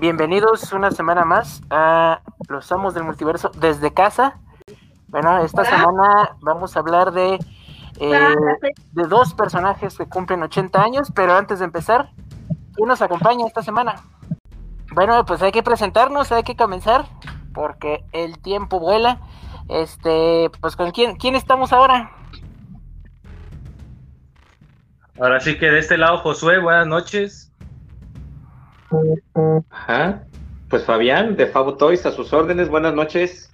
Bienvenidos una semana más a Los Amos del Multiverso desde casa. Bueno, esta semana vamos a hablar de, eh, de dos personajes que cumplen 80 años, pero antes de empezar, ¿quién nos acompaña esta semana? Bueno, pues hay que presentarnos, hay que comenzar, porque el tiempo vuela. Este, pues con quién, quién estamos ahora? Ahora sí que de este lado, Josué, buenas noches. Ajá. Pues Fabián, de Fabo Toys, a sus órdenes, buenas noches.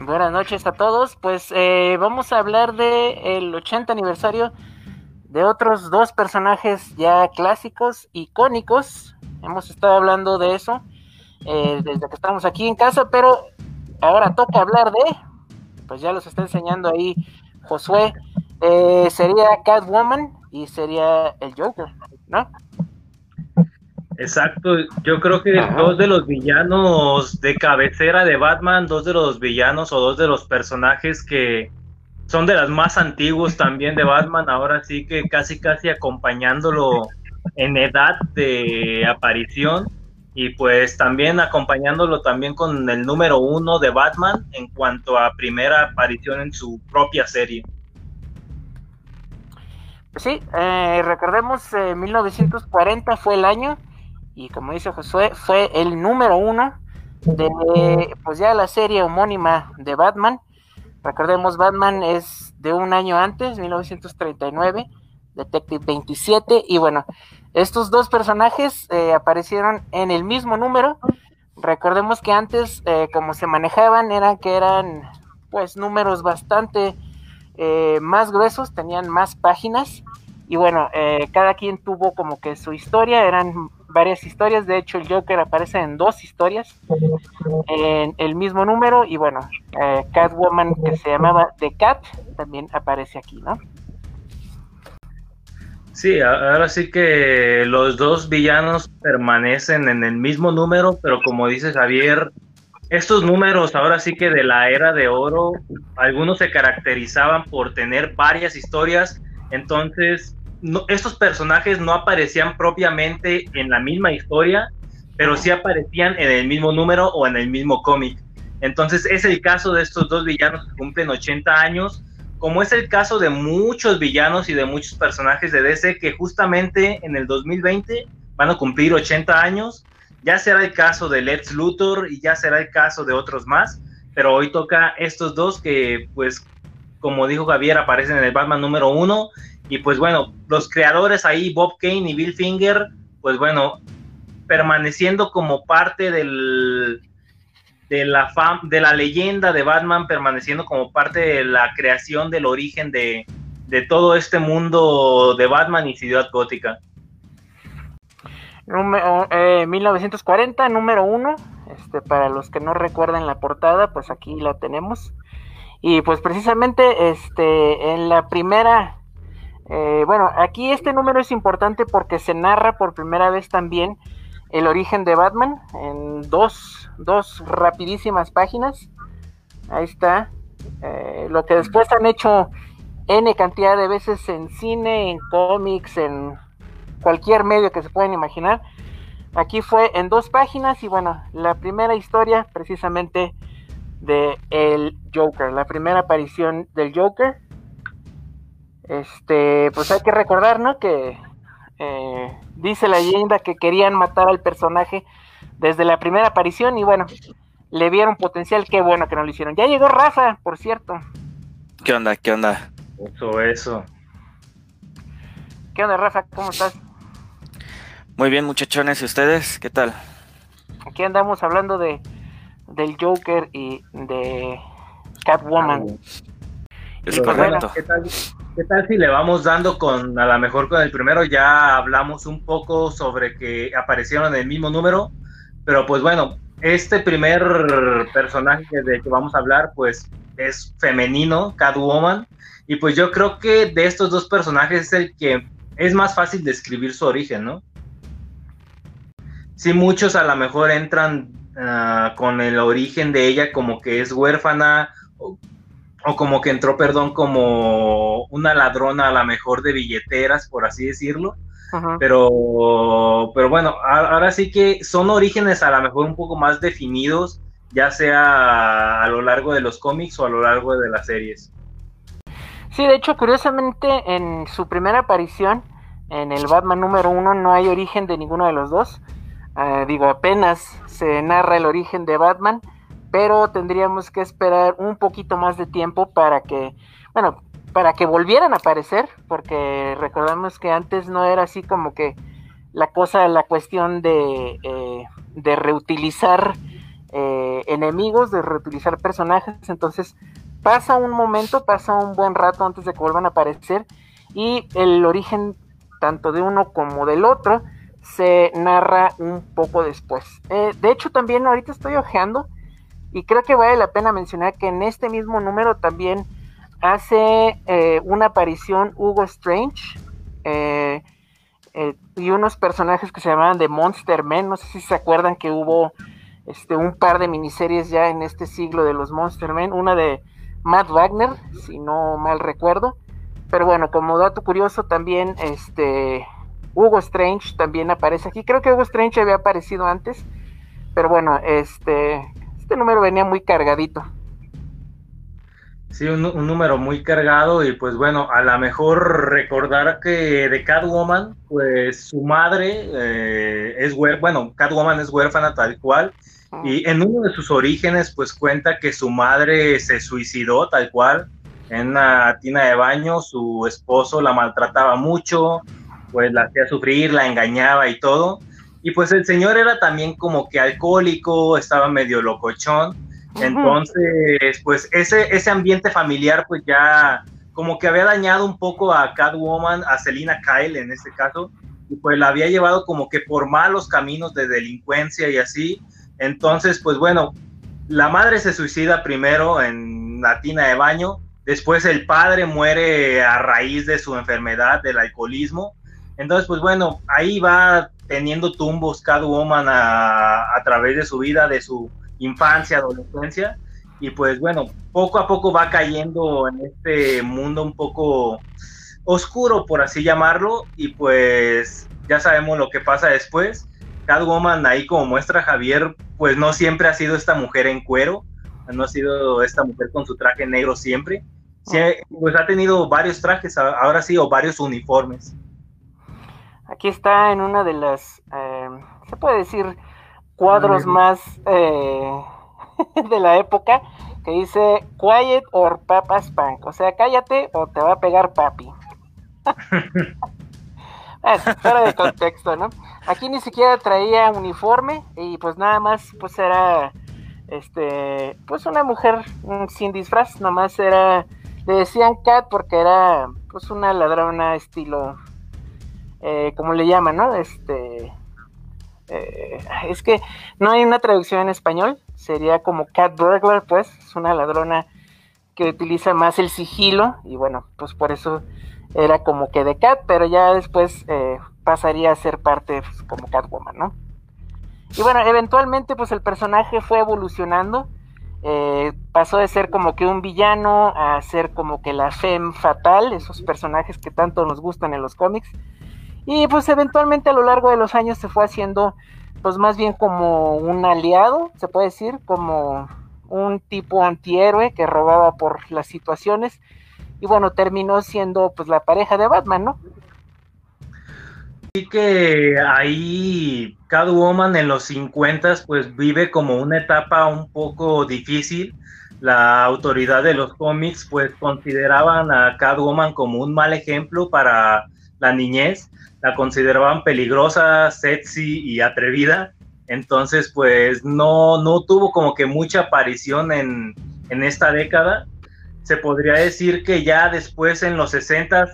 Buenas noches a todos. Pues eh, vamos a hablar de el 80 aniversario de otros dos personajes ya clásicos, icónicos. Hemos estado hablando de eso eh, desde que estamos aquí en casa, pero ahora toca hablar de, pues ya los está enseñando ahí Josué, eh, sería Catwoman y sería el Joker, ¿no? Exacto, yo creo que dos de los villanos de cabecera de Batman, dos de los villanos o dos de los personajes que son de las más antiguos también de Batman, ahora sí que casi casi acompañándolo en edad de aparición y pues también acompañándolo también con el número uno de Batman en cuanto a primera aparición en su propia serie. Sí, eh, recordemos, eh, 1940 fue el año y como dice Josué, fue el número uno de pues ya la serie homónima de Batman. Recordemos, Batman es de un año antes, 1939, Detective 27, y bueno, estos dos personajes eh, aparecieron en el mismo número. Recordemos que antes, eh, como se manejaban, eran que eran pues números bastante eh, más gruesos, tenían más páginas, y bueno, cada quien tuvo como que su historia, eran varias historias. De hecho, el Joker aparece en dos historias en el mismo número. Y bueno, eh, Catwoman, que se llamaba The Cat, también aparece aquí, ¿no? Sí, ahora sí que los dos villanos permanecen en el mismo número, pero como dice Javier, estos números ahora sí que de la era de oro, algunos se caracterizaban por tener varias historias, entonces estos personajes no aparecían propiamente en la misma historia, pero sí aparecían en el mismo número o en el mismo cómic. Entonces es el caso de estos dos villanos que cumplen 80 años, como es el caso de muchos villanos y de muchos personajes de DC que justamente en el 2020 van a cumplir 80 años. Ya será el caso de Lex Luthor y ya será el caso de otros más, pero hoy toca estos dos que pues como dijo Javier aparecen en el Batman número uno y pues bueno, los creadores ahí, Bob Kane y Bill Finger, pues bueno, permaneciendo como parte del, de, la fam, de la leyenda de Batman, permaneciendo como parte de la creación del origen de, de todo este mundo de Batman y Ciudad Gótica. Número, eh, 1940, número uno. Este, para los que no recuerdan la portada, pues aquí la tenemos. Y pues precisamente este, en la primera eh, bueno, aquí este número es importante porque se narra por primera vez también el origen de Batman en dos, dos rapidísimas páginas. Ahí está. Eh, lo que después han hecho N cantidad de veces en cine, en cómics, en cualquier medio que se puedan imaginar. Aquí fue en dos páginas y bueno, la primera historia precisamente de el Joker, la primera aparición del Joker este, pues hay que recordar, ¿no? Que eh, dice la leyenda que querían matar al personaje desde la primera aparición y bueno, le vieron potencial, qué bueno que no lo hicieron. Ya llegó Rafa, por cierto. ¿Qué onda? ¿Qué onda? Eso, eso. ¿Qué onda, Rafa? ¿Cómo estás? Muy bien, muchachones, ¿y ustedes? ¿Qué tal? Aquí andamos hablando de del Joker y de Catwoman. Es correcto. ¿qué tal? ¿Qué tal si le vamos dando con, a lo mejor con el primero ya hablamos un poco sobre que aparecieron en el mismo número, pero pues bueno, este primer personaje de que vamos a hablar pues es femenino, Catwoman, y pues yo creo que de estos dos personajes es el que es más fácil describir su origen, ¿no? Sí, muchos a lo mejor entran ah, con el origen de ella como que es huérfana, o como que entró, perdón, como una ladrona a la mejor de billeteras, por así decirlo. Pero, pero bueno, ahora sí que son orígenes a lo mejor un poco más definidos, ya sea a lo largo de los cómics o a lo largo de las series. Sí, de hecho, curiosamente, en su primera aparición, en el Batman número uno, no hay origen de ninguno de los dos. Ah, digo, apenas se narra el origen de Batman, pero tendríamos que esperar un poquito más de tiempo para que, bueno, para que volvieran a aparecer, porque recordamos que antes no era así como que la cosa, la cuestión de, eh, de reutilizar eh, enemigos, de reutilizar personajes, entonces pasa un momento, pasa un buen rato antes de que vuelvan a aparecer y el origen tanto de uno como del otro se narra un poco después. Eh, de hecho también ahorita estoy ojeando y creo que vale la pena mencionar que en este mismo número también hace eh, una aparición Hugo Strange eh, y unos personajes que se llamaban The Monster Men. No sé si se acuerdan que hubo este, un par de miniseries ya en este siglo de los Monster Men. Una de Matt Wagner, si no mal recuerdo. Pero bueno, como dato curioso también, este Hugo Strange también aparece aquí. Creo que Hugo Strange había aparecido antes. Pero bueno, este, este número venía muy cargadito. Sí, un, número muy cargado y pues bueno, a lo mejor recordar que de Catwoman, pues su madre eh, es huérfana, bueno, Catwoman es huérfana tal cual y en uno de sus orígenes pues cuenta que su madre se suicidó tal cual en una tina de baño, su esposo la maltrataba mucho, pues la hacía sufrir, la engañaba y todo. Y pues el señor era también como que alcohólico, estaba medio locochón. Entonces, pues ese, ese ambiente familiar pues ya como que había dañado un poco a Catwoman, a Selina Kyle en este caso, y pues la había llevado como que por malos caminos de delincuencia y así. Entonces, pues bueno, la madre se suicida primero en la tina de baño, después el padre muere a raíz de su enfermedad, del alcoholismo. Entonces, pues bueno, ahí va teniendo tumbos Catwoman a, a través de su vida, de su infancia, adolescencia, y pues bueno, poco a poco va cayendo en este mundo un poco oscuro, por así llamarlo, y pues ya sabemos lo que pasa después. Catwoman ahí como muestra Javier, pues no siempre ha sido esta mujer en cuero, no ha sido esta mujer con su traje negro siempre, pues ha tenido varios trajes, ahora sí, o varios uniformes. Aquí está en una de las, eh, se puede decir, cuadros más eh, de la época que dice Quiet or Papa Spank, o sea, cállate o te va a pegar papi. es, fuera de contexto, ¿no? Aquí ni siquiera traía uniforme y pues nada más pues era este pues una mujer mm, sin disfraz, nomás era le decían Cat porque era pues una ladrona estilo eh, le llaman, ¿no? Este eh, es que no hay una traducción en español, sería como cat burglar, pues, es una ladrona que utiliza más el sigilo y bueno, pues por eso era como que de cat, pero ya después eh, pasaría a ser parte pues, como Catwoman, ¿no? Y bueno, eventualmente pues el personaje fue evolucionando, eh, pasó de ser como que un villano a ser como que la femme fatal, esos personajes que tanto nos gustan en los cómics. Y pues eventualmente a lo largo de los años se fue haciendo pues más bien como un aliado, se puede decir, como un tipo antihéroe que robaba por las situaciones y bueno, terminó siendo pues la pareja de Batman, ¿no? Sí que ahí Catwoman en los 50 pues vive como una etapa un poco difícil. La autoridad de los cómics pues consideraban a Catwoman como un mal ejemplo para la niñez la consideraban peligrosa, sexy y atrevida. Entonces, pues no, no tuvo como que mucha aparición en, en esta década. Se podría decir que ya después en los 60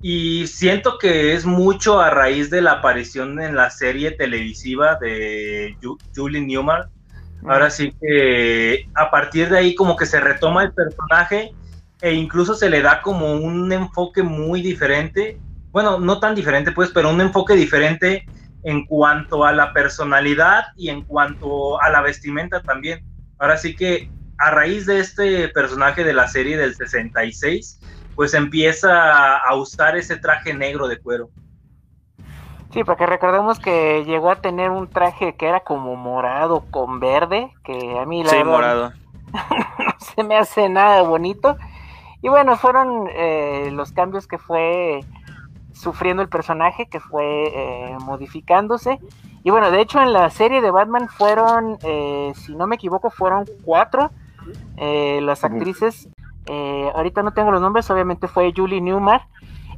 y siento que es mucho a raíz de la aparición en la serie televisiva de Julie Newmar. Ahora sí que a partir de ahí como que se retoma el personaje e incluso se le da como un enfoque muy diferente bueno, no tan diferente pues, pero un enfoque diferente en cuanto a la personalidad y en cuanto a la vestimenta también. Ahora sí que a raíz de este personaje de la serie del 66, pues empieza a usar ese traje negro de cuero. Sí, porque recordemos que llegó a tener un traje que era como morado con verde, que a mí la Sí, verdad morado. no se me hace nada bonito. Y bueno, fueron eh, los cambios que fue sufriendo el personaje, que fue eh, modificándose. Y bueno, de hecho en la serie de Batman fueron, eh, si no me equivoco, fueron cuatro eh, las actrices. Ahorita no tengo los nombres, obviamente fue Julie Newmar.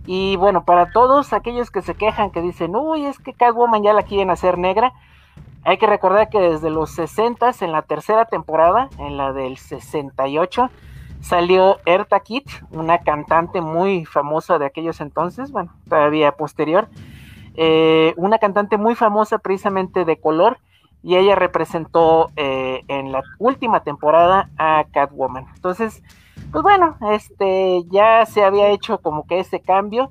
Y bueno, para todos aquellos que se quejan, que dicen, uy, es que Catwoman ya la quieren hacer negra, hay que recordar que desde los 60 en la tercera temporada, en la del 68, salió Erta Kitt, una cantante muy famosa de aquellos entonces, bueno, todavía posterior, eh, una cantante muy famosa precisamente de color, y ella representó eh, en la última temporada a Catwoman. Entonces, pues bueno, este ya se había hecho como que ese cambio.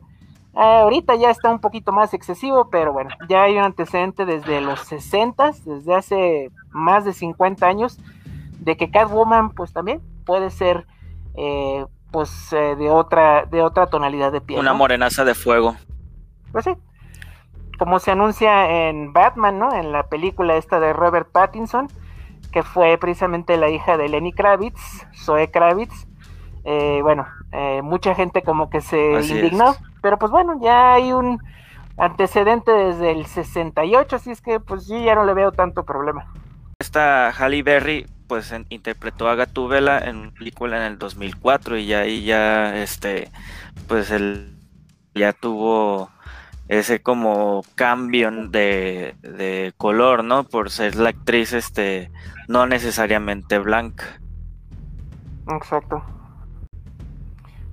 Ah, ahorita ya está un poquito más excesivo, pero bueno, ya hay un antecedente desde los 60, desde hace más de 50 años, de que Catwoman pues también puede ser eh, pues eh, de otra de otra tonalidad de piel. Una ¿no? morenaza de fuego. Pues sí. Como se anuncia en Batman, ¿no? En la película esta de Robert Pattinson, que fue precisamente la hija de Lenny Kravitz, Zoe Kravitz. Eh, bueno, mucha gente como que se Así indignó, es. pero pues bueno, ya hay un antecedente desde el 68, así es que pues yo ya no le veo tanto problema. Esta Halle Berry pues en- interpretó a Gatúbela en una película en el 2004 y ya ahí ya este pues él ya tuvo ese como cambio de, de color, ¿no? Por ser la actriz este no necesariamente blanca. Exacto.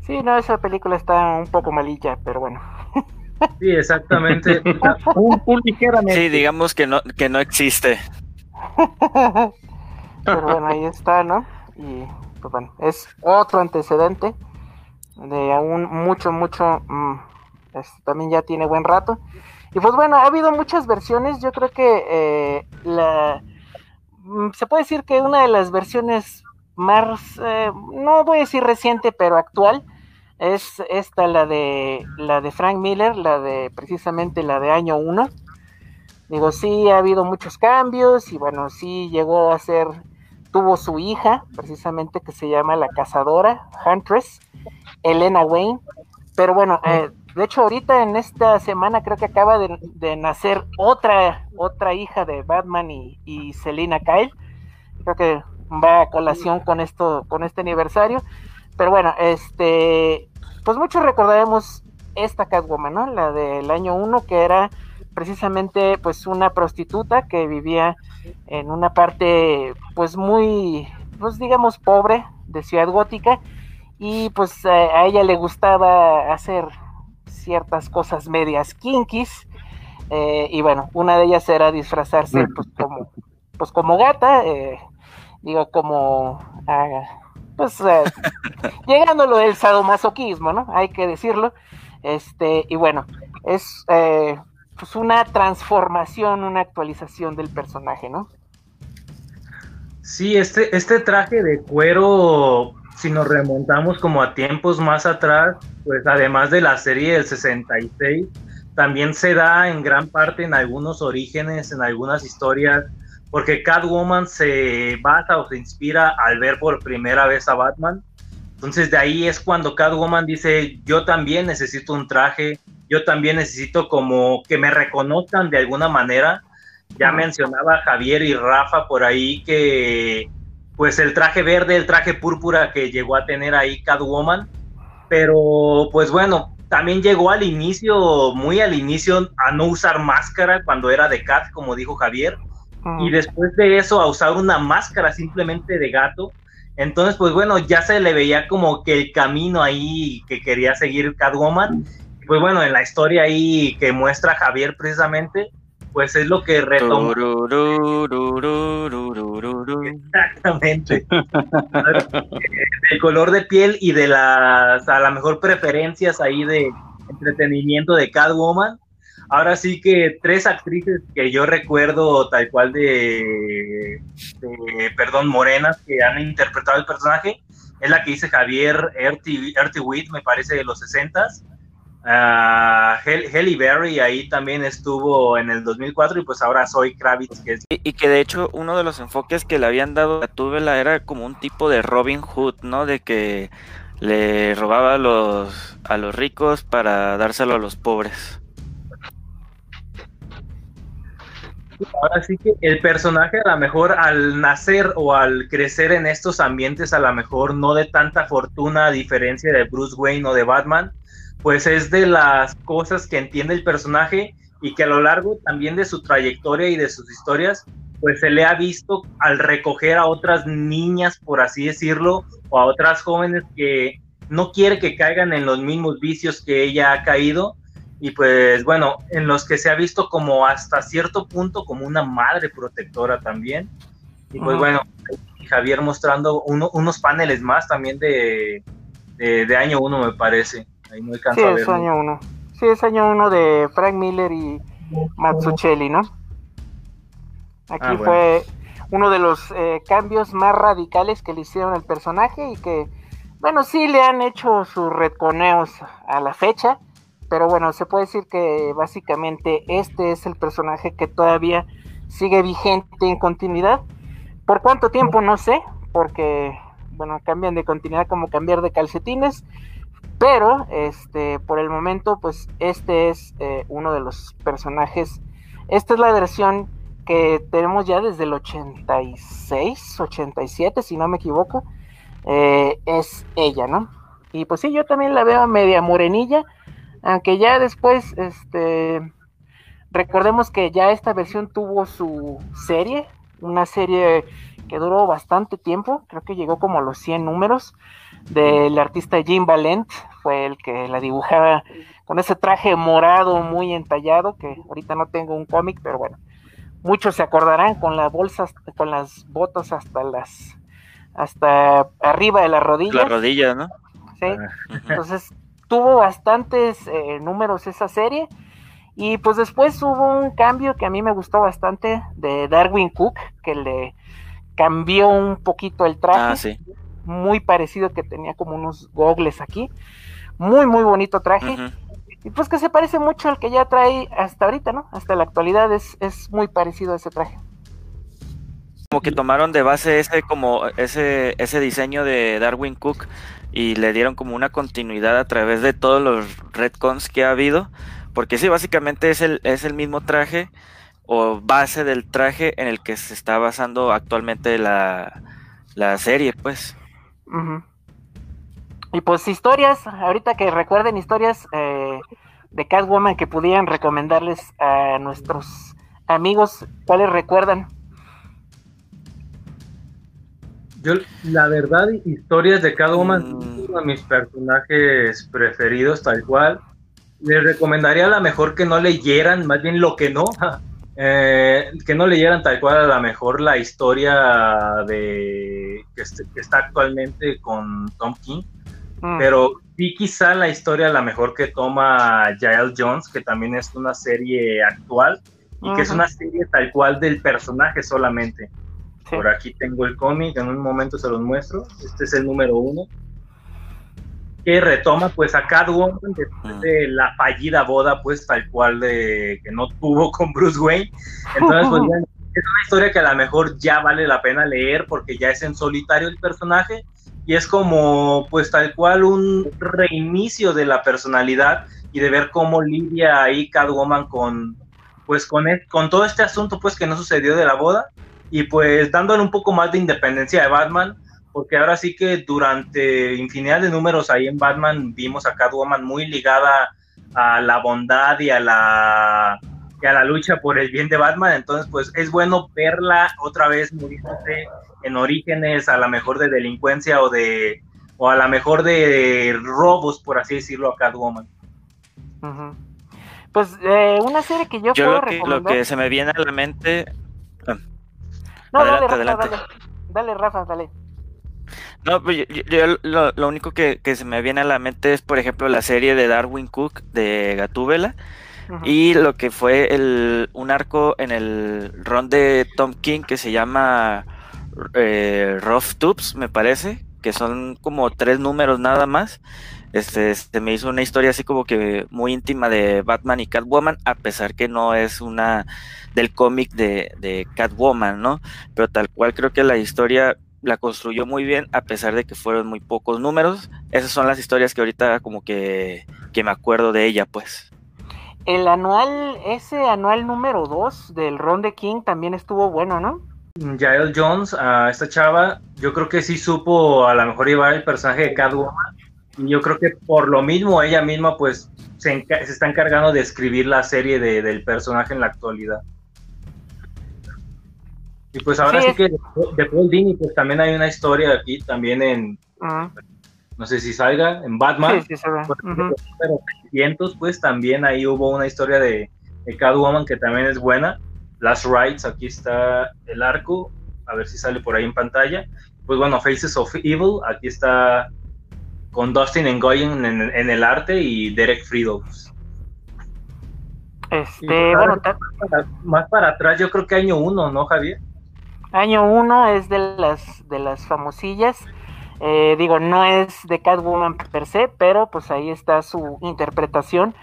Sí, no, esa película está un poco malilla, pero bueno. Sí, exactamente. Un, un ligeramente. Sí, digamos que no que no existe. Pero bueno, ahí está, ¿no? Y pues bueno, es otro antecedente de aún mucho, mucho, mm, este, también ya tiene buen rato. Y pues bueno, ha habido muchas versiones, yo creo que eh, la, mm, se puede decir que una de las versiones más, eh, no voy a decir reciente, pero actual, es esta, la de, la de Frank Miller, la de precisamente la de año 1. Digo, sí ha habido muchos cambios y bueno, sí llegó a ser, tuvo su hija, precisamente que se llama la cazadora, Huntress, Elena Wayne. Pero bueno, eh, de hecho ahorita en esta semana creo que acaba de, de nacer otra, otra hija de Batman y, y Selina Kyle. Creo que va a colación con esto, con este aniversario. Pero bueno, este, pues muchos recordaremos esta Catwoman, ¿no? La del año 1, que era precisamente pues una prostituta que vivía en una parte pues muy pues digamos pobre de Ciudad Gótica y pues a, a ella le gustaba hacer ciertas cosas medias kinkies eh, y bueno una de ellas era disfrazarse pues como pues como gata eh, digo como ah, pues eh, llegando lo del sadomasoquismo no hay que decirlo este y bueno es eh, pues una transformación, una actualización del personaje, ¿no? Sí, este, este traje de cuero, si nos remontamos como a tiempos más atrás, pues además de la serie del 66, también se da en gran parte en algunos orígenes, en algunas historias, porque Catwoman se basa o se inspira al ver por primera vez a Batman. Entonces de ahí es cuando Catwoman dice, yo también necesito un traje, yo también necesito como que me reconozcan de alguna manera. Ya mencionaba Javier y Rafa por ahí que pues el traje verde, el traje púrpura que llegó a tener ahí Catwoman, pero pues bueno, también llegó al inicio, muy al inicio, a no usar máscara cuando era de Cat, como dijo Javier, Mm. y después de eso a usar una máscara simplemente de gato. Entonces, pues bueno, ya se le veía como que el camino ahí que quería seguir Catwoman. Pues bueno, en la historia ahí que muestra Javier precisamente, pues es lo que Turururururururu. exactamente. el color de piel y de las, a lo mejor, preferencias ahí de entretenimiento de Catwoman. Ahora sí que tres actrices que yo recuerdo tal cual de perdón, morenas que han interpretado el personaje. Es la que dice Javier Ertiwit, me parece, de los 60s. Uh, Berry ahí también estuvo en el 2004 y pues ahora soy Kravitz. Que y, que de hecho uno de los enfoques que le habían dado a Tuvela era como un tipo de Robin Hood, ¿no? De que le robaba a los, a los ricos para dárselo a los pobres. Ahora sí que el personaje a lo mejor al nacer o al crecer en estos ambientes a lo mejor no de tanta fortuna a diferencia de Bruce Wayne o de Batman, pues es de las cosas que entiende el personaje y que a lo largo también de su trayectoria y de sus historias, pues se le ha visto al recoger a otras niñas, por así decirlo, o a otras jóvenes que no quiere que caigan en los mismos vicios que ella ha caído y pues bueno, en los que se ha visto como hasta cierto punto como una madre protectora también. Y pues bueno, Javier mostrando unos paneles más también de, de, año uno me parece. Ahí no sí, es año uno. Sí, es año uno de Frank Miller y Mazzucchelli, ¿no? Aquí ah, fue uno de los eh, cambios más radicales que le hicieron al personaje y que, bueno, sí le han hecho sus retconeos a la fecha, pero bueno, se puede decir que básicamente este es el personaje que todavía sigue vigente en continuidad. ¿Por cuánto tiempo? No sé, porque bueno, cambian de continuidad como cambiar de calcetines. Pero este, por el momento, pues este es eh, uno de los personajes. Esta es la versión que tenemos ya desde el 86, 87, si no me equivoco. Eh, es ella, ¿no? Y pues sí, yo también la veo media morenilla aunque ya después, este, recordemos que ya esta versión tuvo su serie, una serie que duró bastante tiempo, creo que llegó como a los 100 números, del artista Jim Valent, fue el que la dibujaba con ese traje morado muy entallado, que ahorita no tengo un cómic, pero bueno, muchos se acordarán con las bolsas, con las botas hasta las, hasta arriba de las rodillas. La rodilla, ¿no? Sí, entonces tuvo bastantes eh, números esa serie. Y pues después hubo un cambio que a mí me gustó bastante de Darwin Cook, que le cambió un poquito el traje. Ah, muy parecido que tenía como unos gogles aquí. Muy, muy bonito traje. Y pues que se parece mucho al que ya trae hasta ahorita, ¿no? Hasta la actualidad es, es muy parecido a ese traje como que tomaron de base ese como ese ese diseño de Darwin Cook y le dieron como una continuidad a través de todos los retcons que ha habido, porque sí, básicamente es el, es el mismo traje o base del traje en el que se está basando actualmente la, serie, pues. Y pues historias, ahorita que recuerden historias eh, de Catwoman que pudieran recomendarles a nuestros amigos, ¿cuáles recuerdan? Yo, la verdad, historias de cada uno de mis personajes preferidos, tal cual. Les recomendaría a lo mejor que no leyeran, más bien lo que no, eh, que no leyeran tal cual a lo mejor la historia de que, está actualmente con Tom King, mm. pero sí quizá la historia a lo mejor que toma Jael Jones, que también es una serie actual y que es una serie tal cual del personaje solamente. Por aquí tengo el cómic, en un momento se los muestro. Este es el número uno. Que retoma pues a Catwoman después de la fallida boda, pues tal cual de que no tuvo con Bruce Wayne. Entonces, pues, es una historia que a lo mejor ya vale la pena leer porque ya es en solitario el personaje y es como pues tal cual un reinicio de la personalidad y de ver cómo lidia ahí Catwoman con pues con, e, con todo este asunto pues que no sucedió de la boda. Y pues dándole un poco más de independencia de Batman, porque ahora sí que durante infinidad de números ahí en Batman vimos a Catwoman muy ligada a la bondad y a la, a la lucha por el bien de Batman, entonces pues es bueno verla otra vez morirse en orígenes a la mejor de delincuencia o de o a la mejor de robos, por así decirlo, a Catwoman. Pues eh, una serie que yo, yo puedo lo que se me viene a la mente no, dale, Rafa, dale. Dale, Rafa, dale. No, pues yo, lo, único que, se me viene a la mente es, por ejemplo, la serie de Darwin Cook de Gatúbela, Y lo que fue el, un arco en el ron de Tom King que se llama eh, Rough Tubes, me parece, que son como tres números nada más. Este, este, me hizo una historia así como que muy íntima de Batman y Catwoman, a pesar que no es una del cómic de, de Catwoman, ¿no? Pero tal cual creo que la historia la construyó muy bien, a pesar de que fueron muy pocos números. Esas son las historias que ahorita como que, que me acuerdo de ella, pues. El anual, ese anual número 2 del Ron de King también estuvo bueno, ¿no? Jael Jones, a esta chava, yo creo que sí supo a lo mejor llevar el personaje de Catwoman. Y yo creo que por lo mismo ella misma pues se, se está encargando de escribir la serie de, del personaje en la actualidad. Y pues ahora sí, que de, Paul Dini pues también hay una historia aquí también en, no sé si salga, en Batman. Sí, sí, Pero pues también ahí hubo una historia de, de Catwoman que también es buena. Last Rights, aquí está el arco, a ver si sale por ahí en pantalla. Pues bueno, Faces of Evil, aquí está con Dustin Ngoyen en, en el arte y Derek Friedels. Este, bueno, más para atrás, yo creo que año uno, ¿no, Javier? Año uno es de las de las famosillas. Eh, digo, no es de Catwoman per se, pero pues ahí está su interpretación.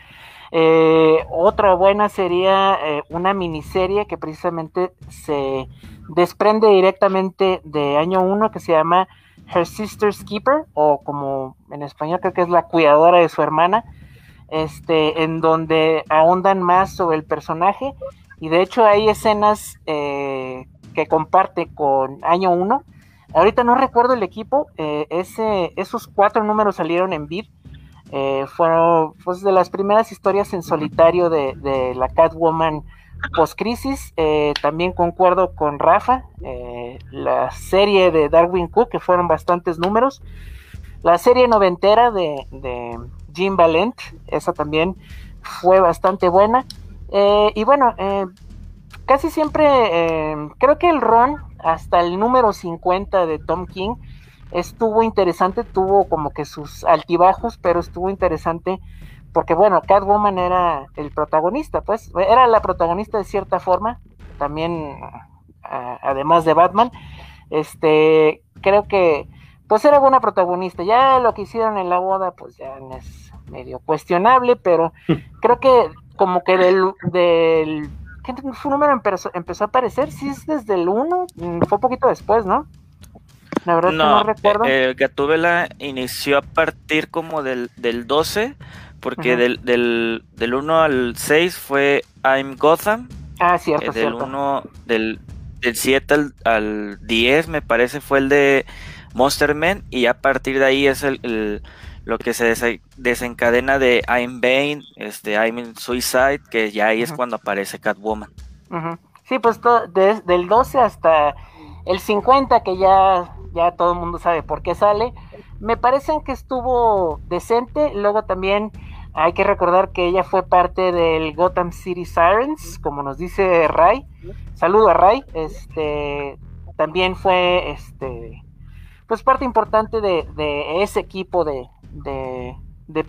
Eh, otra buena sería eh, una miniserie que precisamente se desprende directamente de año 1 que se llama Her Sister's Keeper, o como en español creo que es la cuidadora de su hermana, este, en donde ahondan más sobre el personaje. Y de hecho hay escenas eh, que comparte con año 1. Ahorita no recuerdo el equipo, ese, esos cuatro números salieron en Vid eh, fueron pues, de las primeras historias en solitario de, la Catwoman post-crisis. Eh, también concuerdo con Rafa, eh, la serie de Darwin Cook, que fueron bastantes números. La serie noventera de Jim Valent, esa también fue bastante buena. y bueno, casi siempre creo que el Ron, hasta el número 50 de Tom King, estuvo interesante, tuvo como que sus altibajos, pero estuvo interesante porque bueno, Catwoman era el protagonista, pues era la protagonista de cierta forma, también además de Batman, este, creo que pues era buena protagonista, ya lo que hicieron en la boda pues ya es medio cuestionable, pero creo que como que del, del su número empezó, empezó a aparecer, sí es desde el 1, mm, fue un poquito después, ¿no? La verdad no, que no recuerdo. Eh, Gatúbela inició a partir como del, del 12, porque del, del, del 1 al 6 fue I'm Gotham. Ah, cierto, eh, del 1, del, del 7 al, al, 10 me parece fue el de Monster Man, y a partir de ahí es el, lo que se desencadena de I'm Bane, este, I'm in Suicide, que ya ahí es cuando aparece Catwoman. Sí, pues desde el 12 hasta el 50, que ya ya todo el mundo sabe por qué sale. Me parecen que estuvo decente. Luego también hay que recordar que ella fue parte del Gotham City Sirens, como nos dice Ray. Saludo a Ray. Este también fue este pues parte importante de, ese equipo de,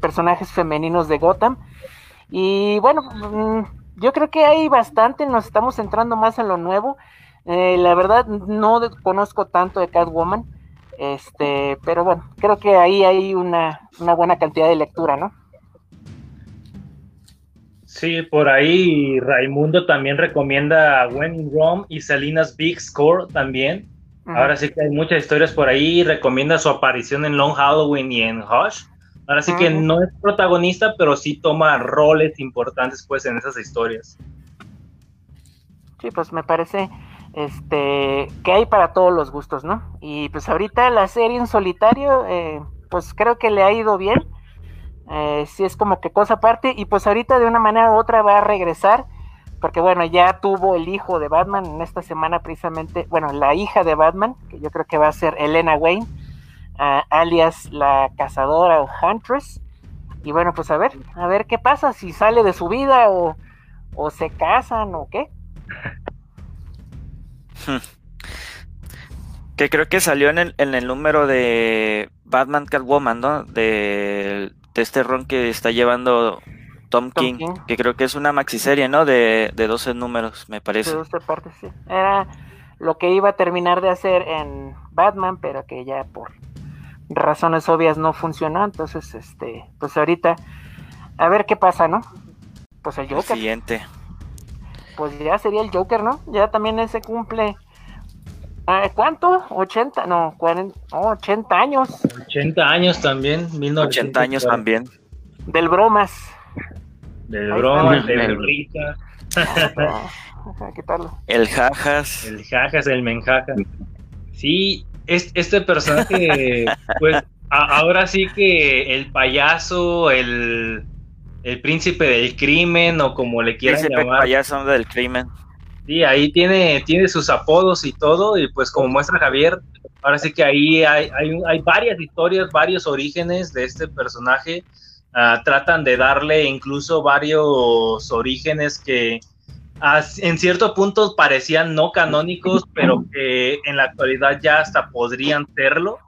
personajes femeninos de Gotham. Y bueno, mm, yo creo que hay bastante, nos estamos centrando más en lo nuevo. Eh, la verdad no conozco tanto de Catwoman, este, pero bueno, creo que ahí hay una, buena cantidad de lectura, ¿no? Sí, por ahí Raimundo también recomienda When in Rome y Salinas Big Score también. Ahora sí que hay muchas historias por ahí. Recomienda su aparición en Long Halloween y en Hush. Ahora sí que no es protagonista, pero sí toma roles importantes pues en esas historias. Sí, pues me parece este, que hay para todos los gustos, ¿no? Y pues ahorita la serie en solitario, eh, pues creo que le ha ido bien. Eh, sí es como que cosa aparte. Y pues ahorita de una manera u otra va a regresar. Porque bueno, ya tuvo el hijo de Batman en esta semana precisamente. Bueno, la hija de Batman, que yo creo que va a ser Elena Wayne, alias la cazadora o Huntress. Y bueno, pues a ver, a ver qué pasa, si sale de su vida o, o se casan o qué. Que creo que salió en el, en el número de Batman Catwoman, ¿no? De, este ron que está llevando Tom, King, que creo que es una maxiserie, ¿no? De, de 12 números, me parece. De 12 partes, sí. Era lo que iba a terminar de hacer en Batman, pero que ya por razones obvias no funcionó. Entonces, este, pues ahorita, a ver qué pasa, ¿no? Pues el Joker. siguiente. Pues ya sería el Joker, ¿no? Ya también ese cumple. Ah, ¿Cuánto? 80, no, 40, 80 años. 80 años también, 80 años también. Del bromas. Del bromas, del rita. ¿Qué tal? El jajas. El jajas, el menjajas. Sí, es, este personaje, pues ahora sí que el payaso, el, el príncipe del crimen o como le quieran príncipe llamar. payaso del crimen. Sí, ahí tiene, tiene sus apodos y todo, y pues como muestra Javier, ahora sí que ahí hay, hay, hay varias historias, varios orígenes de este personaje. Ah, tratan de darle incluso varios orígenes que en cierto punto parecían no canónicos, pero que en la actualidad ya hasta podrían serlo.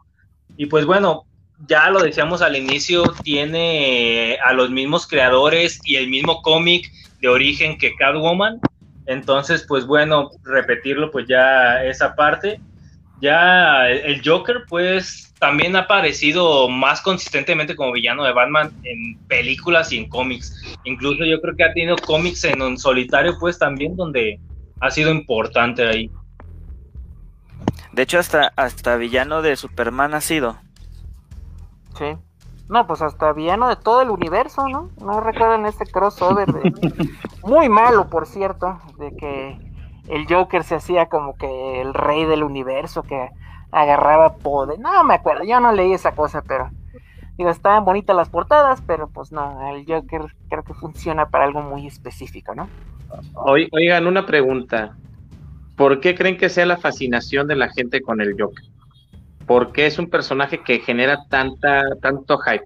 Y pues bueno, ya lo decíamos al inicio, tiene a los mismos creadores y el mismo cómic de origen que Catwoman. Entonces, pues bueno, repetirlo, pues ya esa parte. Ya el Joker, pues también ha aparecido más consistentemente como villano de Batman en películas y en cómics. Incluso yo creo que ha tenido cómics en un solitario, pues también donde ha sido importante ahí. De hecho, hasta, hasta villano de Superman ha sido. Sí. No, pues hasta villano de todo el universo, ¿no? No recuerdan este crossover de... Muy malo, por cierto, de que el Joker se hacía como que el rey del universo, que agarraba poder. No me acuerdo, yo no leí esa cosa, pero digo, estaban bonitas las portadas, pero pues no, el Joker creo que funciona para algo muy específico, ¿no? Oigan, una pregunta. ¿Por qué creen que sea la fascinación de la gente con el Joker? ¿Por qué es un personaje que genera tanta, tanto hype?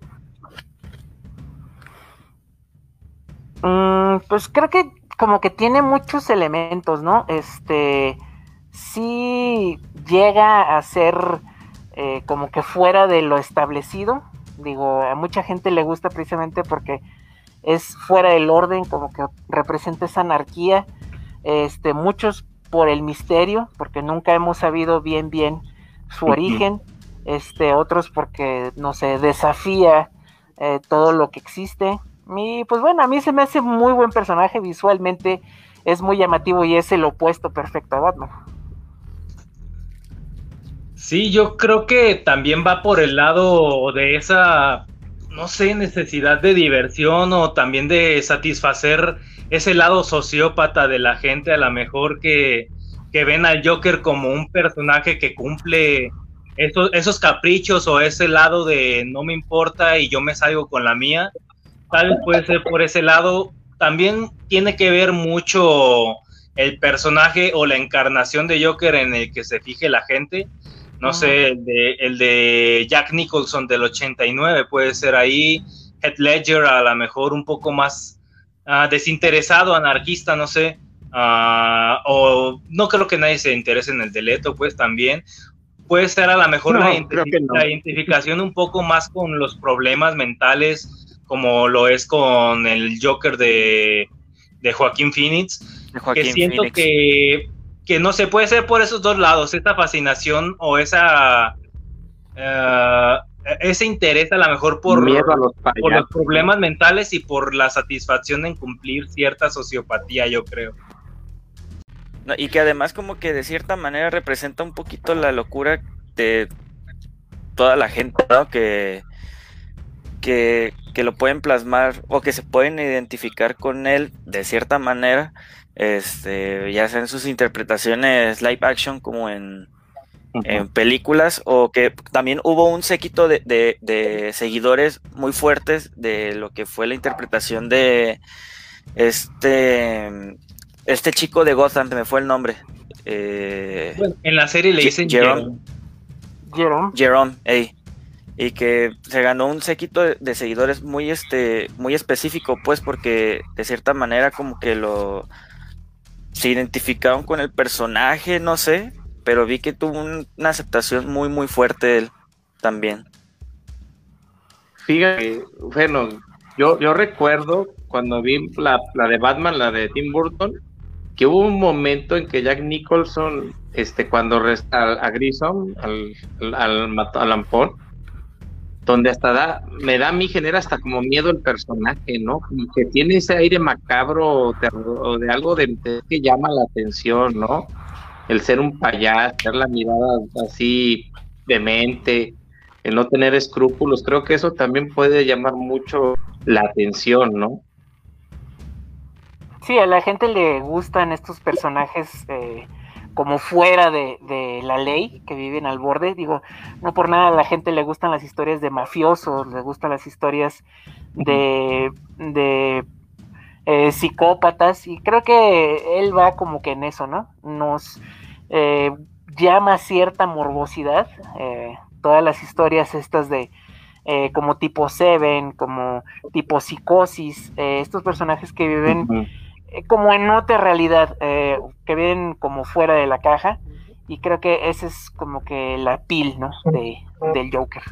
Mm, pues creo que como que tiene muchos elementos, ¿no? Este, sí llega a ser eh, como que fuera de lo establecido. Digo, a mucha gente le gusta precisamente porque es fuera del orden, como que representa esa anarquía. Este, muchos por el misterio, porque nunca hemos sabido bien bien su origen. Este, otros porque no sé, desafía eh, todo lo que existe. Y pues bueno, a mí se me hace muy buen personaje visualmente, es muy llamativo y es el opuesto perfecto a Batman. Sí, yo creo que también va por el lado de esa, no sé, necesidad de diversión o también de satisfacer ese lado sociópata de la gente, a lo mejor que, ven al Joker como un personaje que cumple esos, esos caprichos o ese lado de no me importa y yo me salgo con la mía. Tal vez puede ser por ese lado. También tiene que ver mucho el personaje o la encarnación de Joker en el que se fije la gente no sé, el de, el de Jack Nicholson del 89 puede ser ahí, Head Ledger a lo mejor un poco más ah, desinteresado, anarquista, no sé, ah, o no creo que nadie se interese en el deleto, pues también. Puede ser a lo mejor la, identificación un poco más con los problemas mentales, como lo es con el Joker de, de Joaquín Phoenix, que siento que que no se puede ser por esos dos lados, esta fascinación o esa eh, ese interés a lo mejor por, por los problemas mentales y por la satisfacción en cumplir cierta sociopatía, yo creo. y que además como que de cierta manera representa un poquito la locura de toda la gente, ¿no? Que, que, que lo pueden plasmar o que se pueden identificar con él de cierta manera este, ya sea en sus interpretaciones live action como en, películas, o que también hubo un séquito de, seguidores muy fuertes de lo que fue la interpretación de este, este chico de Gotham, me fue el nombre. Eh, en la serie le dicen Jerome. Jerome. Jerome, y que se ganó un séquito de, seguidores muy este muy específico pues porque de cierta manera como que lo se identificaron con el personaje, no sé, pero vi que tuvo una aceptación muy, muy fuerte él también. Fíjate, bueno, yo, yo recuerdo cuando vi la, la de Batman, la de Tim Burton, que hubo un momento en que Jack Nicholson, este, cuando resta a, Grissom, al, al, al, lampón, donde hasta da, me da a mí genera hasta como miedo el personaje, ¿no? Como que tiene ese aire macabro o de, algo de, que llama la atención, ¿no? El ser un payaso, tener la mirada así demente, el no tener escrúpulos, creo que eso también puede llamar mucho la atención, ¿no? Sí, a la gente le gustan estos personajes eh, como fuera de, la ley, que viven al borde. Digo, no por nada a la gente le gustan las historias de mafiosos, le gustan las historias de, de eh, psicópatas, y creo que él va como que en eso, ¿no? Nos eh, llama cierta morbosidad todas las historias estas de como tipo Seven, como tipo psicosis, estos personajes que viven eh, como en otra realidad, eh, que ven como fuera de la caja. Y creo que ese es como que la pil, ¿no? De, del Joker.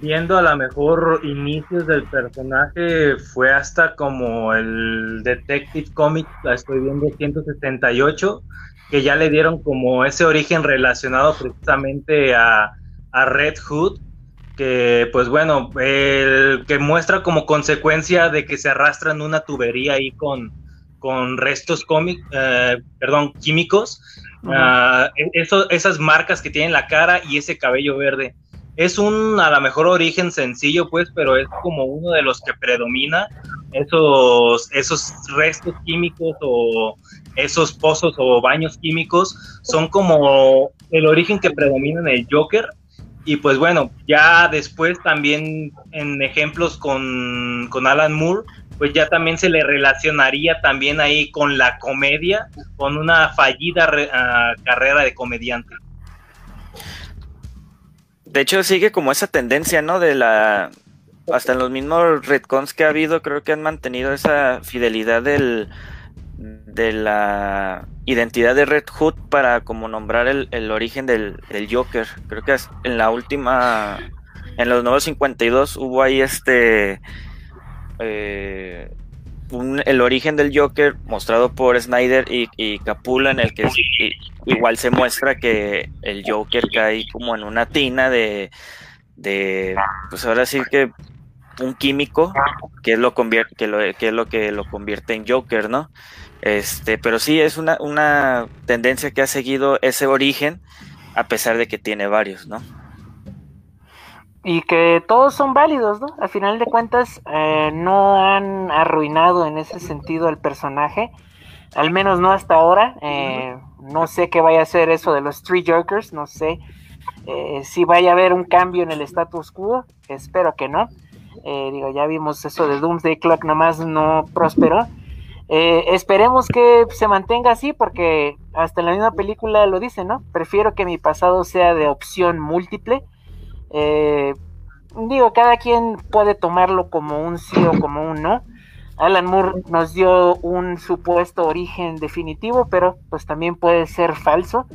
Viendo a lo mejor inicios del personaje, fue hasta como el Detective Comic, la estoy viendo 178, que ya le dieron como ese origen relacionado precisamente a, a Red Hood, que pues bueno, el, que muestra como consecuencia de que se arrastran una tubería ahí con, con restos eh, perdón, químicos, ah, e-, esas marcas que tienen la cara y ese cabello verde. Es un a lo mejor origen sencillo, pues, pero es como uno de los que predomina esos, esos restos químicos o esos pozos o baños químicos son como el origen que predomina en el Joker. Y pues bueno, ya después también en ejemplos con, con Alan Moore, pues ya también se le relacionaría también ahí con la comedia, con una fallida ah, carrera de comediante. De hecho, sigue como esa tendencia, ¿no? De la. Hasta en los mismos retcons que ha habido, creo que han mantenido esa fidelidad del, de la identidad de Red Hood para como nombrar el, origen del, del, Joker. Creo que en la última. En los nuevos 52 hubo ahí este eh, el origen del Joker mostrado por Snyder y, Capula en el que igual se muestra que el Joker cae como en una tina de, pues ahora sí que un químico que es lo convierte que, lo, que es lo que lo convierte en Joker, ¿no? Este, pero sí es una, una tendencia que ha seguido ese origen a pesar de que tiene varios, ¿no? Y que todos son válidos, ¿no? Al final de cuentas, eh, no han arruinado en ese sentido el personaje, al menos no hasta ahora. Eh, no sé qué vaya a ser eso de los Three Jokers, no sé eh, si vaya a haber un cambio en el status quo, espero que no. digo, ya vimos eso de Doomsday Clock, nomás no prosperó. esperemos que se mantenga así porque hasta en la misma película lo dice, ¿no? Prefiero que mi pasado sea de opción múltiple eh, digo, cada quien puede tomarlo como un sí o como un no. Alan Moore nos dio un supuesto origen definitivo, pero pues también puede ser falso.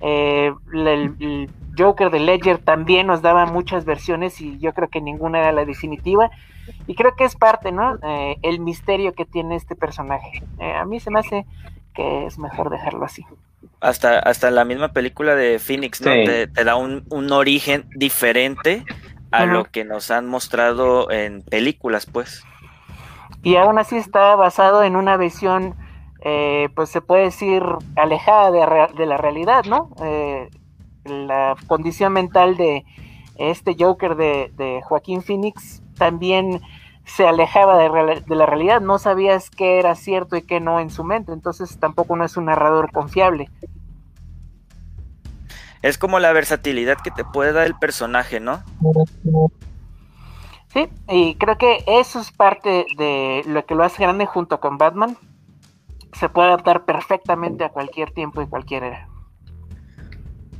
Eh, el, Joker de Ledger también nos daba muchas versiones y yo creo que ninguna era la definitiva. Y creo que es parte, ¿no? Eh, el misterio que tiene este personaje. a mí se me hace que es mejor dejarlo así. Hasta, hasta la misma película de Phoenix, ¿no? Te, da un, origen diferente a lo que nos han mostrado en películas, pues. Y aún así está basado en una visión, eh, pues se puede decir, alejada de, la realidad, ¿no? Eh, la condición mental de este Joker de, de Joaquín Phoenix también se alejaba de, la realidad, no sabías qué era cierto y qué no en su mente, entonces tampoco no es un narrador confiable. Es como la versatilidad que te puede dar el personaje, ¿no? Sí, y creo que eso es parte de lo que lo hace grande junto con Batman. Se puede adaptar perfectamente a cualquier tiempo y cualquier era.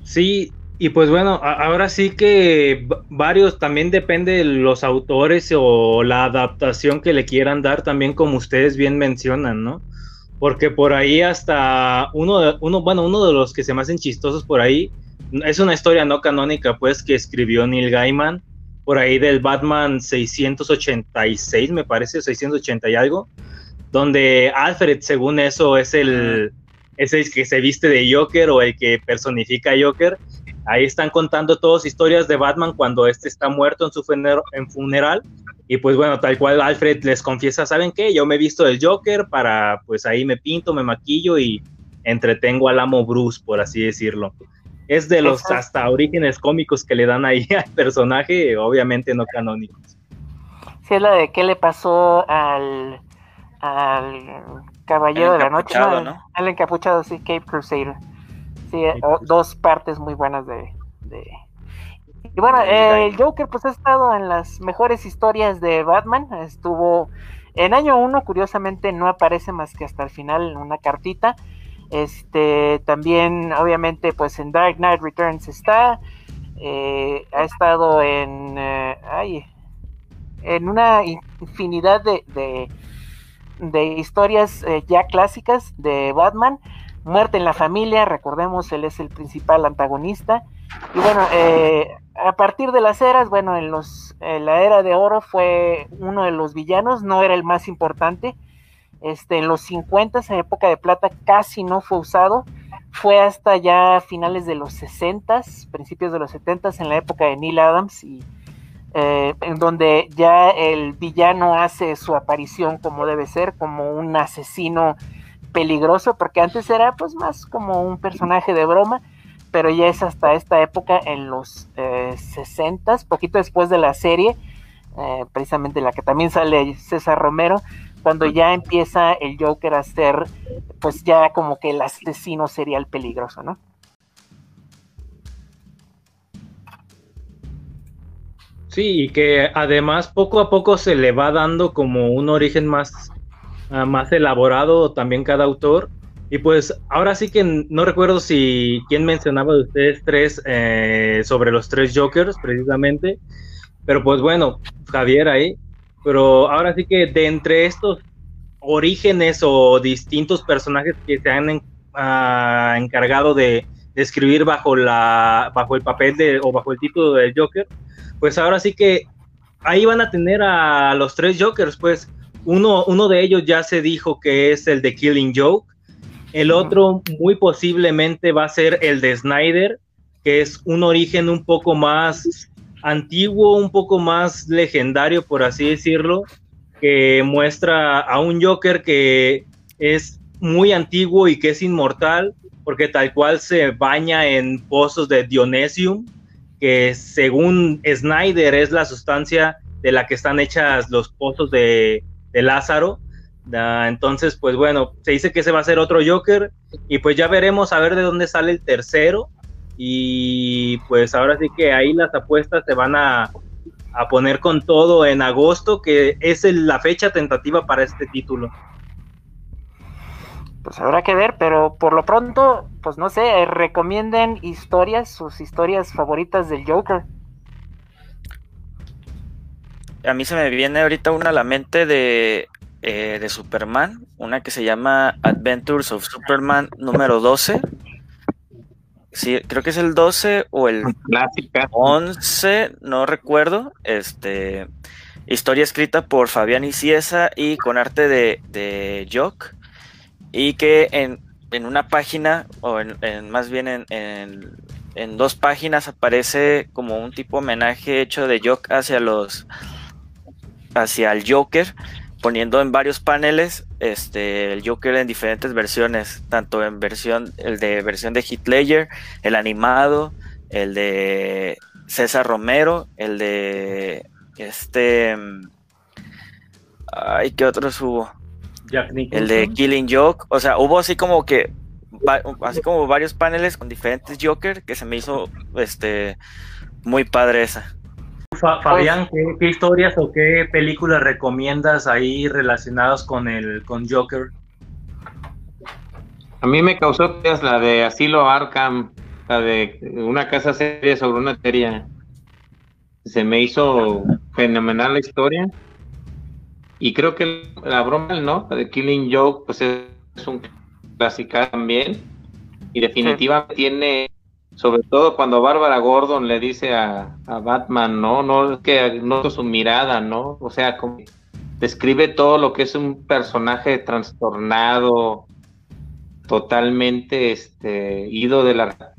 Sí, y pues bueno, ahora sí que varios también depende de los autores o la adaptación que le quieran dar también como ustedes bien mencionan, ¿no? Porque por ahí hasta uno, uno, bueno, uno de los que se me hacen chistosos por ahí es una historia no canónica pues que escribió Neil Gaiman por ahí del Batman 686, me parece, 680 y algo, donde Alfred, según eso, es el, es el que se viste de Joker o el que personifica a Joker. Ahí están contando todas historias de Batman cuando este está muerto en su en funeral. Y pues bueno, tal cual Alfred les confiesa, ¿saben qué? Yo me he visto del Joker para, pues ahí me pinto, me maquillo y entretengo al amo Bruce, por así decirlo. Es de los hasta orígenes cómicos que le dan ahí al personaje, obviamente no canónicos. Sí, es la de qué le pasó al, al Caballero de la Noche, ¿no? Al encapuchado, sí, Cape Crusader. Sí, dos partes muy buenas de... Y bueno, el Joker pues ha estado en las mejores historias de Batman. Estuvo en año uno, curiosamente no aparece más que hasta el final en una cartita. Este, también, obviamente, pues en Dark Knight Returns está. Eh, ha estado en. Eh, ay, en una infinidad de, de, historias eh, ya clásicas de Batman. Muerte en la familia, recordemos, él es el principal antagonista. Y bueno, a partir de las eras, bueno, en, los, en la era de oro fue uno de los villanos, no era el más importante este, en los 50, en época de plata, casi no fue usado. Fue hasta ya finales de los 60, principios de los 70, en la época de Neil Adams, y, eh, en donde ya el villano hace su aparición como debe ser, como un asesino peligroso, porque antes era pues más como un personaje de broma, pero ya es hasta esta época en los eh, 60, poquito después de la serie, eh, precisamente la que también sale César Romero, cuando ya empieza el Joker a ser, pues ya como que el asesino sería el peligroso, ¿no? Sí, y que además poco a poco se le va dando como un origen más, ah, más elaborado también cada autor. Y pues ahora sí que no recuerdo si quién mencionaba de ustedes tres eh, sobre los tres Jokers precisamente, pero pues bueno, Javier ahí, pero ahora sí que de entre estos orígenes o distintos personajes que se han ah, encargado de, escribir bajo la bajo el papel de o bajo el título del Joker, pues ahora sí que ahí van a tener a los tres Jokers, pues uno, uno de ellos ya se dijo que es el de Killing Joke, el otro muy posiblemente va a ser el de Snyder, que es un origen un poco más antiguo, un poco más legendario, por así decirlo, que muestra a un Joker que es muy antiguo y que es inmortal, porque tal cual se baña en pozos de Dionesium, que según Snyder es la sustancia de la que están hechas los pozos de, de Lázaro. Entonces, pues bueno, se dice que ese va a ser otro Joker y pues ya veremos a ver de dónde sale el tercero y pues ahora sí que ahí las apuestas se van a, poner con todo en agosto, que es la fecha tentativa para este título. Pues habrá que ver, pero por lo pronto, pues no sé, recomienden historias, sus historias favoritas del Joker. A mí se me viene ahorita una a la mente de, eh, de Superman, una que se llama Adventures of Superman número 12 Sí, creo que es el 12 o el 11, no recuerdo. Este, historia escrita por Fabián Iciesa y con arte de, de Jock. Y que en, una página, o en, más bien en, en, dos páginas, aparece como un tipo homenaje hecho de Jock hacia los. Hacia el Joker poniendo en varios paneles este, el Joker en diferentes versiones, tanto en versión, el de versión de Hitler, el animado, el de César Romero, el de este ay, ¿qué otros hubo? el de Killing Joke, o sea, hubo así como que así como varios paneles con diferentes Joker que se me hizo este muy padre esa. Fabián, ¿qué, historias o qué películas recomiendas ahí relacionadas con el con Joker? A mí me causó la de Asilo Arkham, la de una casa seria sobre una teoría. Se me hizo fenomenal la historia. Y creo que la broma, ¿no? La de Killing Joke, pues es un clásico también. Y definitivamente tiene sobre todo cuando Bárbara Gordon le dice a, a Batman, no, no, que noto su mirada, ¿no? O sea, como describe todo lo que es un personaje trastornado, totalmente este, ido de la...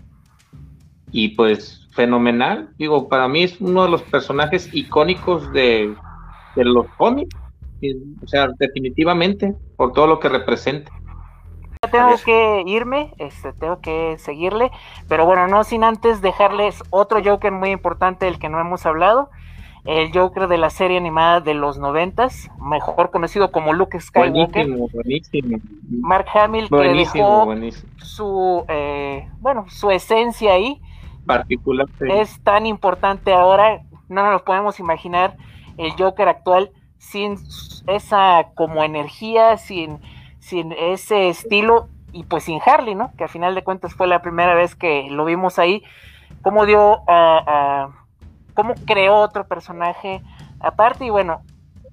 Y pues fenomenal, digo, para mí es uno de los personajes icónicos de, de los cómics, o sea, definitivamente, por todo lo que representa tengo que irme, este, tengo que seguirle, pero bueno, no sin antes dejarles otro Joker muy importante del que no hemos hablado, el Joker de la serie animada de los noventas, mejor conocido como Luke Skywalker. Buenísimo, buenísimo. Mark Hamill que dejó su, eh, bueno, su esencia ahí. Particular. Es tan importante ahora, no nos lo podemos imaginar el Joker actual sin esa como energía, sin sin ese estilo y pues sin Harley, ¿no? Que al final de cuentas fue la primera vez que lo vimos ahí, cómo dio a, cómo creó otro personaje aparte y bueno,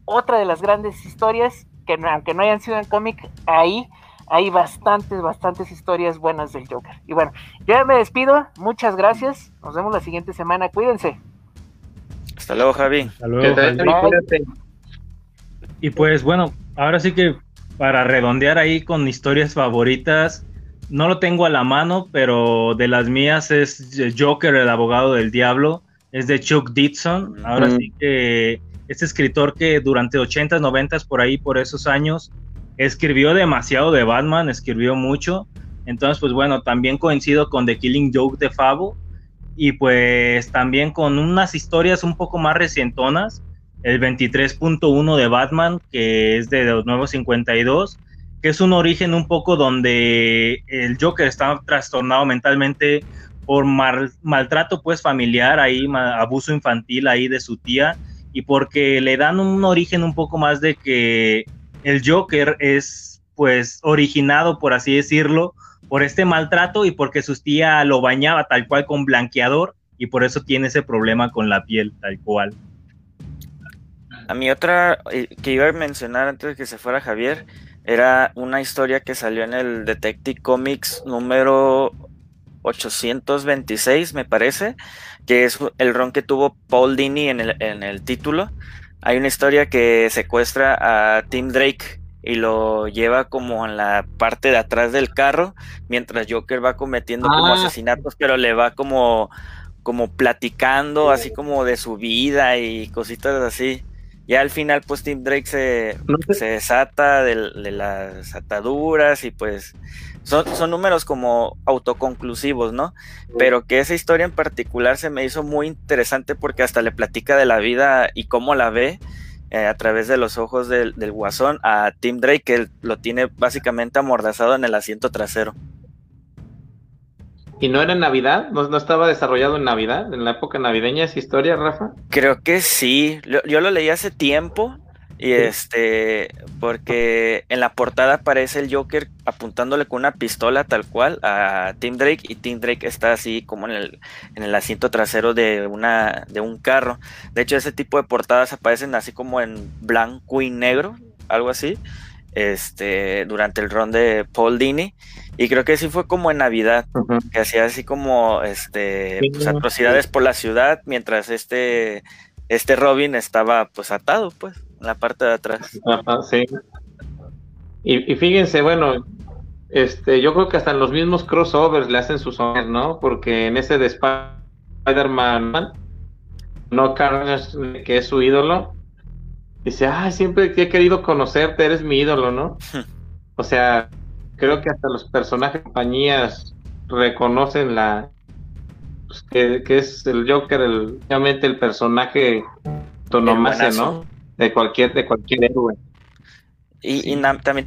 otra de las grandes historias que aunque no hayan sido en cómic, ahí hay bastantes, bastantes historias buenas del Joker. Y bueno, yo ya me despido, muchas gracias, nos vemos la siguiente semana, cuídense. Hasta luego, Javi. Hasta luego, Javi. Y pues bueno, ahora sí que para redondear ahí con historias favoritas, no lo tengo a la mano, pero de las mías es Joker, el abogado del diablo, es de Chuck Dixon. Ahora sí que este escritor que durante 80s, 90s, por ahí, por esos años, escribió demasiado de Batman, escribió mucho. Entonces, pues bueno, también coincido con The Killing Joke de Fabo y pues también con unas historias un poco más recientonas el 23.1 de Batman, que es de los nuevos 52, que es un origen un poco donde el Joker está trastornado mentalmente por maltrato pues familiar, ahí abuso infantil ahí de su tía y porque le dan un origen un poco más de que el Joker es pues originado por así decirlo por este maltrato y porque su tía lo bañaba tal cual con blanqueador y por eso tiene ese problema con la piel tal cual. A mi otra eh, que iba a mencionar antes de que se fuera Javier era una historia que salió en el Detective Comics número 826, me parece, que es el ron que tuvo Paul Dini en el, en el título. Hay una historia que secuestra a Tim Drake y lo lleva como en la parte de atrás del carro, mientras Joker va cometiendo como ah. asesinatos, pero le va como, como platicando así como de su vida y cositas así. Ya al final, pues Tim Drake se, se desata de, las ataduras y pues son, son números como autoconclusivos, ¿no? Pero que esa historia en particular se me hizo muy interesante porque hasta le platica de la vida y cómo la ve eh, a través de los ojos del, del guasón a Tim Drake, que lo tiene básicamente amordazado en el asiento trasero. ¿Y no era en Navidad? ¿No, estaba desarrollado en Navidad? ¿En la época navideña esa historia, Rafa? Creo que sí. Yo, lo leí hace tiempo. Y este, porque en la portada aparece el Joker apuntándole con una pistola tal cual a Tim Drake y Tim Drake está así como en el, en el asiento trasero de, una, de un carro. De hecho, ese tipo de portadas aparecen así como en blanco y negro, algo así, este, durante el ron de Paul Dini. Y creo que sí fue como en Navidad, que hacía así como este pues, atrocidades por la ciudad, mientras este, este Robin estaba pues atado, pues, en la parte de atrás. sí. Y, fíjense, bueno, este, yo creo que hasta en los mismos crossovers le hacen sus honores, ¿no? Porque en ese de Spider-Man, no Carnage, que es su ídolo, dice, ah, siempre he querido conocerte, eres mi ídolo, ¿no? o sea, creo que hasta los personajes de compañías reconocen la pues, que, es el Joker, el, obviamente el personaje autonomase, ¿no? De cualquier, de cualquier héroe. Y, también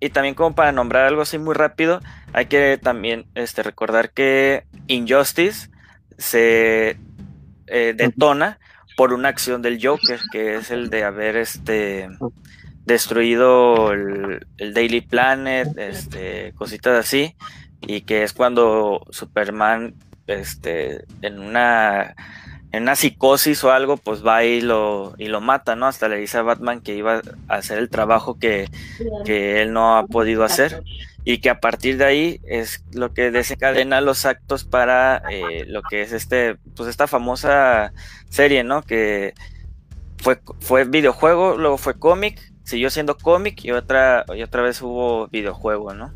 y también como para nombrar algo así muy rápido, hay que también este, recordar que Injustice se eh, detona por una acción del Joker, que es el de haber este destruido el, Daily Planet, este, cositas así, y que es cuando Superman, este, en una en una psicosis o algo, pues va y lo, y lo mata, ¿no? Hasta le dice a Batman que iba a hacer el trabajo que, que él no ha podido hacer. y que a partir de ahí es lo que desencadena los actos para eh, lo que es este, pues esta famosa serie, ¿no? Que fue, fue videojuego, luego fue cómic, siguió siendo cómic y otra, y otra vez hubo videojuego, ¿no?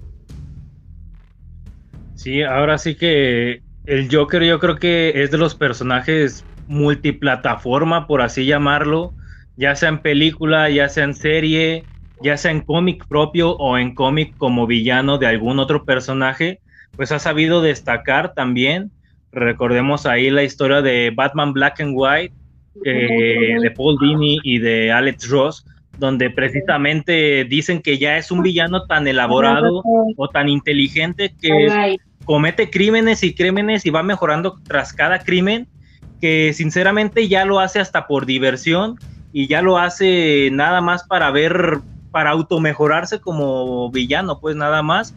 Sí, ahora sí que el Joker yo creo que es de los personajes multiplataforma, por así llamarlo, ya sea en película, ya sea en serie, ya sea en cómic propio o en cómic como villano de algún otro personaje, pues ha sabido destacar también. Recordemos ahí la historia de Batman Black and White, de Paul Dini y de Alex Ross, donde precisamente dicen que ya es un villano tan elaborado o tan inteligente que comete crímenes y crímenes y va mejorando tras cada crimen, que sinceramente ya lo hace hasta por diversión y ya lo hace nada más para ver para automejorarse como villano, pues nada más.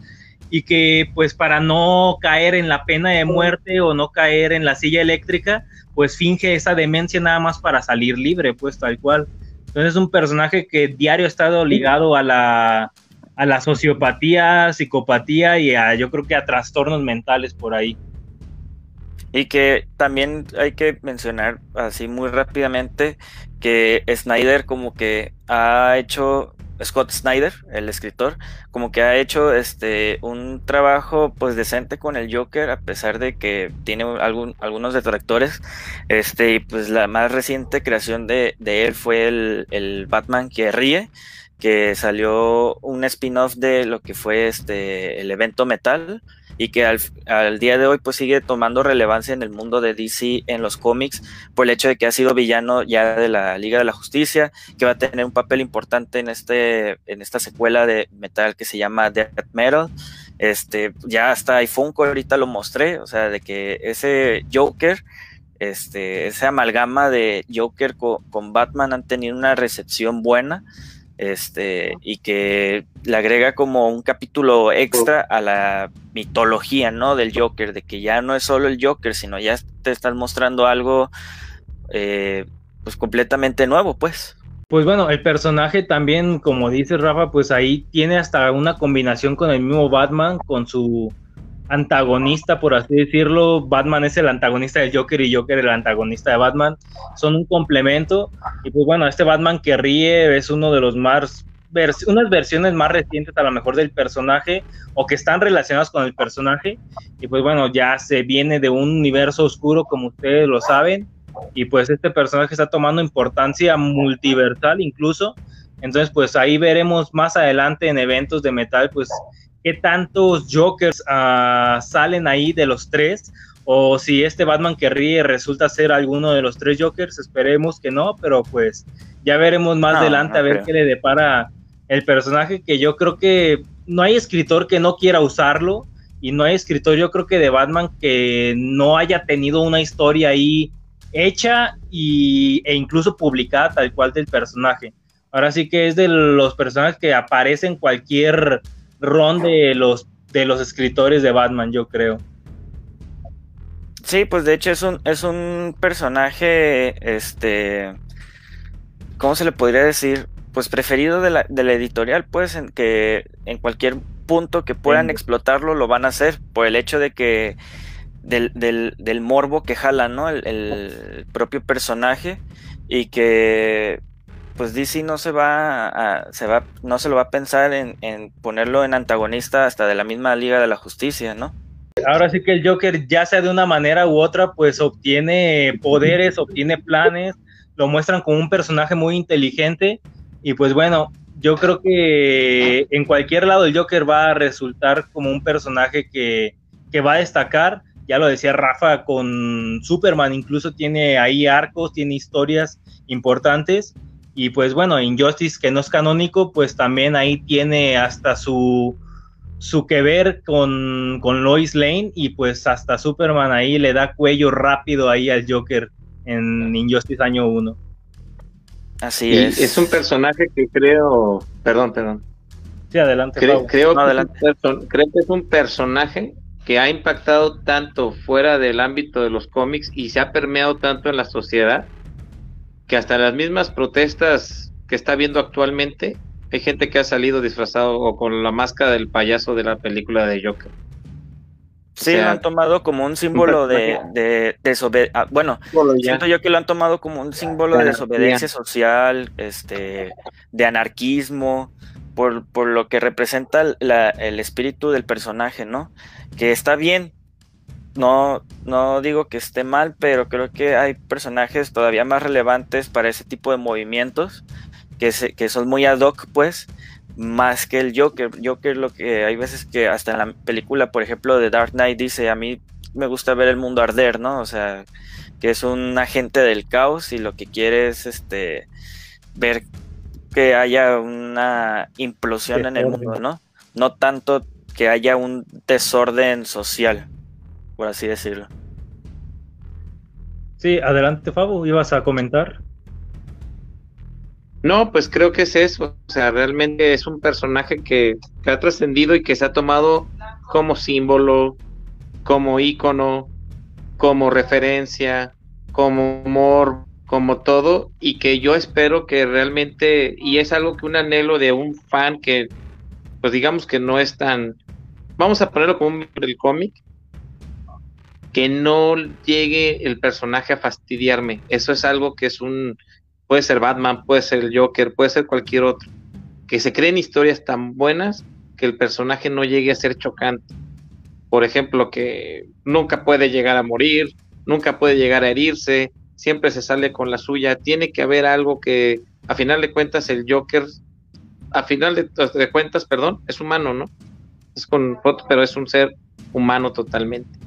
Y que pues para no caer en la pena de muerte o no caer en la silla eléctrica, pues finge esa demencia nada más para salir libre, pues tal cual. Entonces es un personaje que diario ha estado ligado a la, a la sociopatía, psicopatía y a, yo creo que a trastornos mentales por ahí. Y que también hay que mencionar así muy rápidamente que Snyder como que ha hecho Scott Snyder, el escritor, como que ha hecho este un trabajo pues decente con el Joker, a pesar de que tiene algún, algunos detractores. Este, y pues la más reciente creación de, él fue el, el, Batman que ríe, que salió un spin-off de lo que fue este el evento Metal y que al, día de hoy pues sigue tomando relevancia en el mundo de DC en los cómics por el hecho de que ha sido villano ya de la Liga de la Justicia, que va a tener un papel importante en este en esta secuela de Metal que se llama Death Metal. Este, ya hasta iPhone ahorita lo mostré, o sea, de que ese Joker este, ese amalgama de Joker con Batman han tenido una recepción buena este, y que le agrega como un capítulo extra a la mitología, ¿no? Del Joker, de que ya no es solo el Joker, sino ya te están mostrando algo, eh, pues completamente nuevo, pues. Pues bueno, el personaje también, como dice Rafa, pues ahí tiene hasta una combinación con el mismo Batman, con su antagonista, por así decirlo. Batman es el antagonista del Joker y Joker el antagonista de Batman. Son un complemento. Y pues bueno, este Batman que ríe es uno de los más unas versiones más recientes a lo mejor del personaje o que están relacionadas con el personaje y pues bueno ya se viene de un universo oscuro como ustedes lo saben y pues este personaje está tomando importancia multiversal incluso entonces pues ahí veremos más adelante en eventos de metal pues qué tantos Jokers uh, salen ahí de los tres, o si este Batman que ríe resulta ser alguno de los tres Jokers, esperemos que no, pero pues ya veremos más adelante a ver qué le depara el personaje, que yo creo que no hay escritor que no quiera usarlo, y no hay escritor yo creo que de Batman que no haya tenido una historia ahí hecha y, e incluso publicada tal cual del personaje. Ahora sí que es de los personajes que aparecen cualquier ron de los, de los escritores de Batman, yo creo. Sí, pues de hecho es un, es un personaje, este, ¿cómo se le podría decir? Pues preferido de la, de la editorial, pues, en que en cualquier punto que puedan explotarlo lo van a hacer por el hecho de que del, del, del morbo que jala, ¿no? el, propio personaje y que pues DC no se va a, se va, no se lo va a pensar en, ponerlo en antagonista hasta de la misma Liga de la Justicia, ¿no? Ahora sí que el Joker, ya sea de una manera u otra, pues obtiene poderes, obtiene planes, lo muestran como un personaje muy inteligente y pues bueno, yo creo que en cualquier lado el Joker va a resultar como un personaje que, que va a destacar. Ya lo decía Rafa con Superman, incluso tiene ahí arcos, tiene historias importantes y pues bueno, Injustice, que no es canónico, pues también ahí tiene hasta su, su que ver con, con Lois Lane y pues hasta Superman ahí le da cuello rápido ahí al Joker en Injustice año 1. Así es. Es un personaje que creo, perdón, perdón. Sí, adelante. creo, que creo que es un personaje que ha impactado tanto fuera del ámbito de los cómics y se ha permeado tanto en la sociedad que hasta las mismas protestas que está viendo actualmente Hay gente que ha salido disfrazado o con la máscara del payaso de la película de Joker. Sí, lo han tomado como un símbolo de, de, desobediencia. Ah, bueno, siento yo que lo han tomado como un símbolo de desobediencia social, este, de anarquismo, por, por lo que representa el espíritu del personaje, ¿no? Que está bien. No, no digo que esté mal, pero creo que hay personajes todavía más relevantes para ese tipo de movimientos, que, que son muy ad hoc, pues, más que el Joker. Joker lo que hay veces que hasta en la película, por ejemplo, de Dark Knight dice, a mí me gusta ver el mundo arder, ¿no? O sea, que es un agente del caos y lo que quiere es este ver que haya una implosión en el mundo, ¿no? No tanto que haya un desorden social, por así decirlo. Sí, adelante Fabo, ibas a comentar. No, pues creo que es eso. O sea, realmente es un personaje que, ha trascendido y que se ha tomado como símbolo, como ícono, como referencia, como humor, como todo, y que yo espero que realmente, y es algo que un anhelo de un fan que, pues digamos que no es tan, vamos a ponerlo como un del cómic, que no llegue el personaje a fastidiarme. Eso es algo que es un, puede ser Batman, puede ser el Joker, puede ser cualquier otro, que se creen historias tan buenas que el personaje no llegue a ser chocante. Por ejemplo, que nunca puede llegar a morir, nunca puede llegar a herirse, siempre se sale con la suya. Tiene que haber algo que, a final de cuentas, el Joker, a final de, cuentas, perdón, es humano, ¿no? Es con pero es un ser humano totalmente.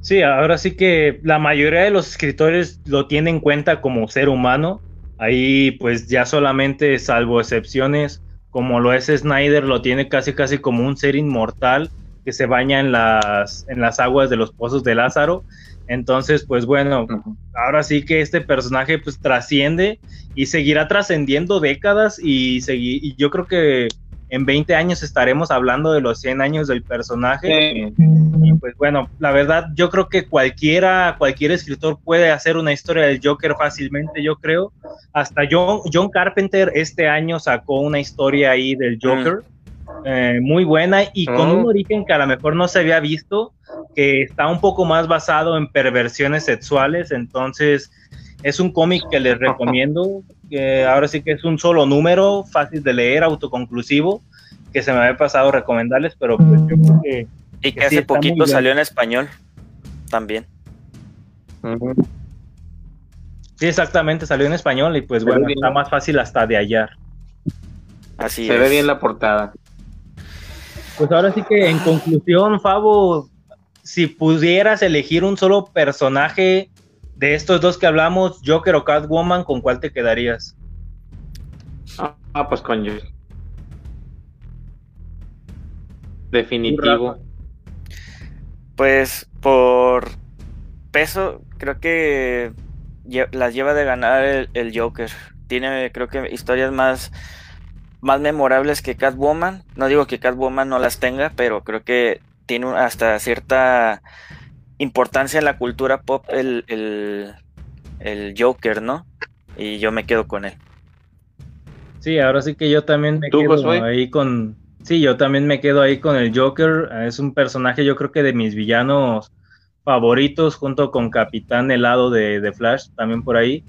Sí, ahora sí que la mayoría de los escritores lo tienen en cuenta como ser humano. Ahí pues ya solamente, salvo excepciones, como lo es Snyder, lo tiene casi casi como un ser inmortal que se baña en las, en las aguas de los pozos de Lázaro. Entonces, pues bueno, ahora sí que este personaje pues trasciende y seguirá trascendiendo décadas y, y yo creo que en 20 años estaremos hablando de los 100 años del personaje. Y pues bueno, la verdad, yo creo que cualquiera, cualquier escritor puede hacer una historia del Joker fácilmente, yo creo. Hasta John, John Carpenter este año sacó una historia ahí del Joker. Eh, muy buena y con un oh. origen que a lo mejor no se había visto, que está un poco más basado en perversiones sexuales, entonces es un cómic que les recomiendo, que ahora sí que es un solo número, fácil de leer, autoconclusivo, que se me había pasado recomendarles, pero pues yo creo que... Y que, hace poquito salió en español también. Sí, exactamente, salió en español y pues bueno, está más fácil hasta de hallar. Así se ve bien la portada. Pues ahora sí que en conclusión, Fabo, si pudieras elegir un solo personaje de estos dos que hablamos, Joker o Catwoman, ¿con cuál te quedarías? Ah, pues con Joker. Definitivo. Pues por peso, creo que las lleva de ganar el, Joker. Tiene, creo que, historias más, más memorables que Catwoman. No digo que Catwoman no las tenga, pero creo que tiene hasta cierta importancia en la cultura pop el, el, Joker, ¿no? Y yo me quedo con él. Sí, ahora sí que yo también me quedo ahí con. Sí, yo también me quedo ahí con el Joker. Es un personaje, yo creo que de mis villanos favoritos, junto con Capitán Helado de, de Flash, también por ahí.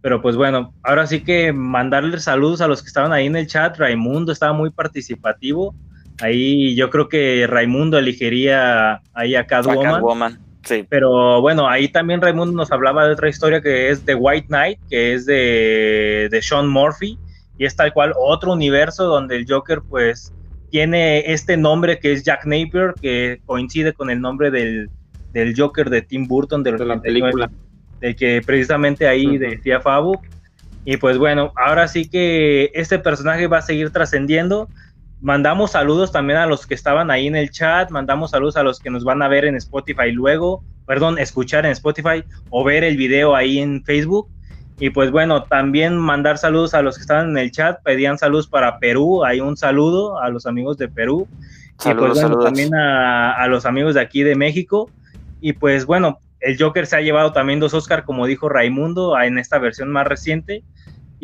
Pero pues bueno, ahora sí que mandarle saludos a los que estaban ahí en el chat. Raimundo estaba muy participativo. Ahí yo creo que Raimundo elegiría ahí a Catwoman. Pero bueno, ahí también Raimundo nos hablaba de otra historia que es de White Knight, que es de, de Sean Murphy, y es tal cual otro universo donde el Joker pues tiene este nombre que es Jack Napier, que coincide con el nombre del, del Joker de Tim Burton de, la película, del que precisamente ahí decía Fabu. Y pues bueno, ahora sí que este personaje va a seguir trascendiendo Mandamos saludos también a los que estaban ahí en el chat, mandamos saludos a los que nos van a ver en Spotify luego, perdón, escuchar en Spotify o ver el video ahí en Facebook. Y pues bueno, también mandar saludos a los que estaban en el chat, pedían saludos para Perú, hay un saludo a los amigos de Perú. Saludos, y pues bueno, también a, a, los amigos de aquí de México. Y pues bueno, el Joker se ha llevado también dos Oscar, como dijo Raimundo, en esta versión más reciente.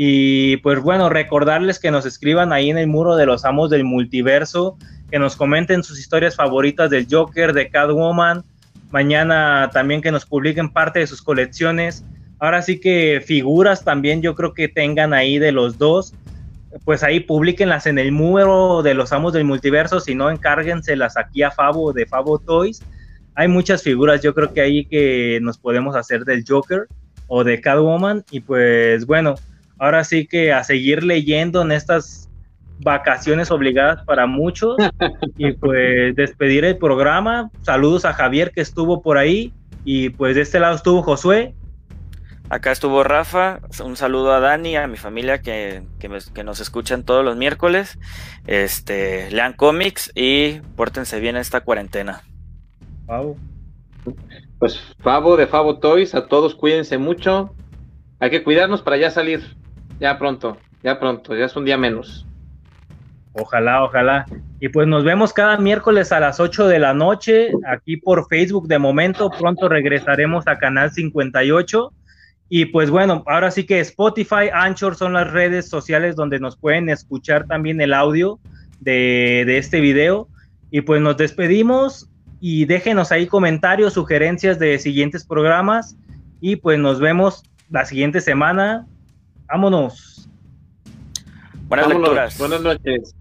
Y pues bueno, recordarles que nos escriban ahí en el muro de los amos del multiverso, que nos comenten sus historias favoritas del Joker, de Catwoman. Mañana también que nos publiquen parte de sus colecciones. Ahora sí que figuras también yo creo que tengan ahí de los dos. Pues ahí publiquenlas en el muro de los amos del multiverso, si no encárguenselas aquí a Fabo de Fabo Toys. Hay muchas figuras yo creo que ahí que nos podemos hacer del Joker o de Catwoman. Y pues bueno, ahora sí que a seguir leyendo en estas vacaciones obligadas para muchos y pues despedir el programa. Saludos a Javier que estuvo por ahí y pues de este lado estuvo Josué. Acá estuvo Rafa, un saludo a Dani, a mi familia que, que, nos escuchan todos los miércoles. Este, lean cómics y pórtense bien esta cuarentena. Pues Fabo de Fabo Toys, a todos cuídense mucho. Hay que cuidarnos para ya salir. Ya pronto, ya pronto, ya es un día menos. Ojalá, ojalá. Y pues nos vemos cada miércoles a las 8 de la noche aquí por Facebook de momento. Pronto regresaremos a Canal 58. Y pues bueno, ahora sí que Spotify, Anchor son las redes sociales donde nos pueden escuchar también el audio de, de este video. Y pues nos despedimos y déjenos ahí comentarios, sugerencias de siguientes programas. Y pues nos vemos la siguiente semana. Vámonos. Buenas lecturas. Buenas noches.